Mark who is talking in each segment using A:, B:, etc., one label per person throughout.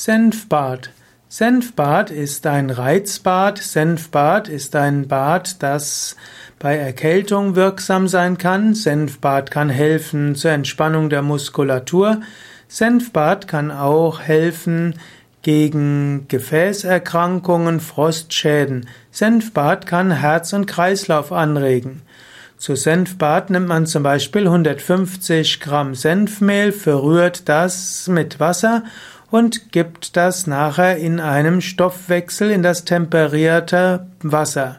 A: Senfbad. Senfbad ist ein Reizbad. Senfbad ist ein Bad, das bei Erkältung wirksam sein kann. Senfbad kann helfen zur Entspannung der Muskulatur. Senfbad kann auch helfen gegen Gefäßerkrankungen, Frostschäden. Senfbad kann Herz und Kreislauf anregen. Zu Senfbad nimmt man zum Beispiel 150 Gramm Senfmehl, verrührt das mit Wasser und gibt das nachher in einem Stoffwechsel in das temperierte Wasser.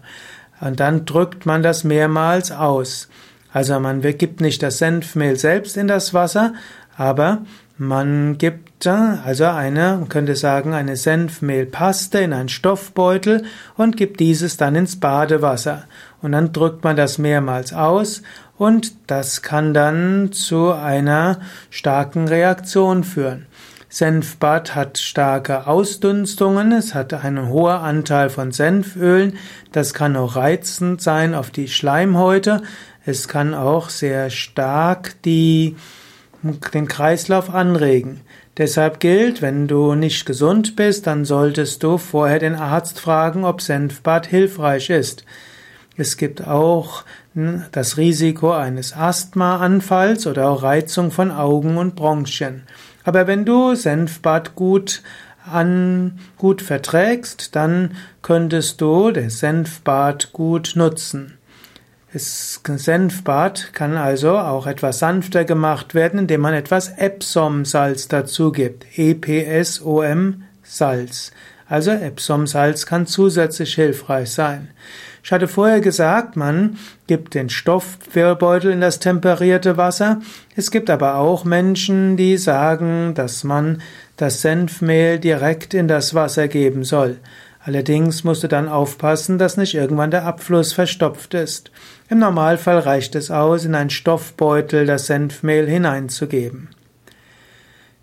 A: Und dann drückt man das mehrmals aus. Also man gibt nicht das Senfmehl selbst in das Wasser, aber man gibt also eine, man könnte sagen, eine Senfmehlpaste in einen Stoffbeutel und gibt dieses dann ins Badewasser. Und dann drückt man das mehrmals aus und das kann dann zu einer starken Reaktion führen. Senfbad hat starke Ausdunstungen, es hat einen hohen Anteil von Senfölen, das kann auch reizend sein auf die Schleimhäute, es kann auch sehr stark die, den Kreislauf anregen. Deshalb gilt, wenn du nicht gesund bist, dann solltest du vorher den Arzt fragen, ob Senfbad hilfreich ist. Es gibt auch das Risiko eines Asthmaanfalls oder auch Reizung von Augen und Bronchien. Aber wenn du Senfbad gut an, gut verträgst, dann könntest du das Senfbad gut nutzen. Das Senfbad kann also auch etwas sanfter gemacht werden, indem man etwas Epsom-Salz dazu gibt. E-P-S-O-M Salz. Also Epsom-Salz kann zusätzlich hilfreich sein. Ich hatte vorher gesagt, man gibt den Stoffbeutel in das temperierte Wasser. Es gibt aber auch Menschen, die sagen, dass man das Senfmehl direkt in das Wasser geben soll. Allerdings musst du dann aufpassen, dass nicht irgendwann der Abfluss verstopft ist. Im Normalfall reicht es aus, in einen Stoffbeutel das Senfmehl hineinzugeben.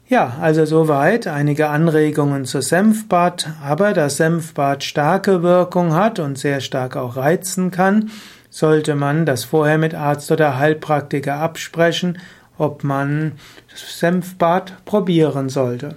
A: Ja, also soweit einige Anregungen zu Senfbad, aber da Senfbad starke Wirkung hat und sehr stark auch reizen kann, sollte man das vorher mit Arzt oder Heilpraktiker absprechen, ob man Senfbad probieren sollte.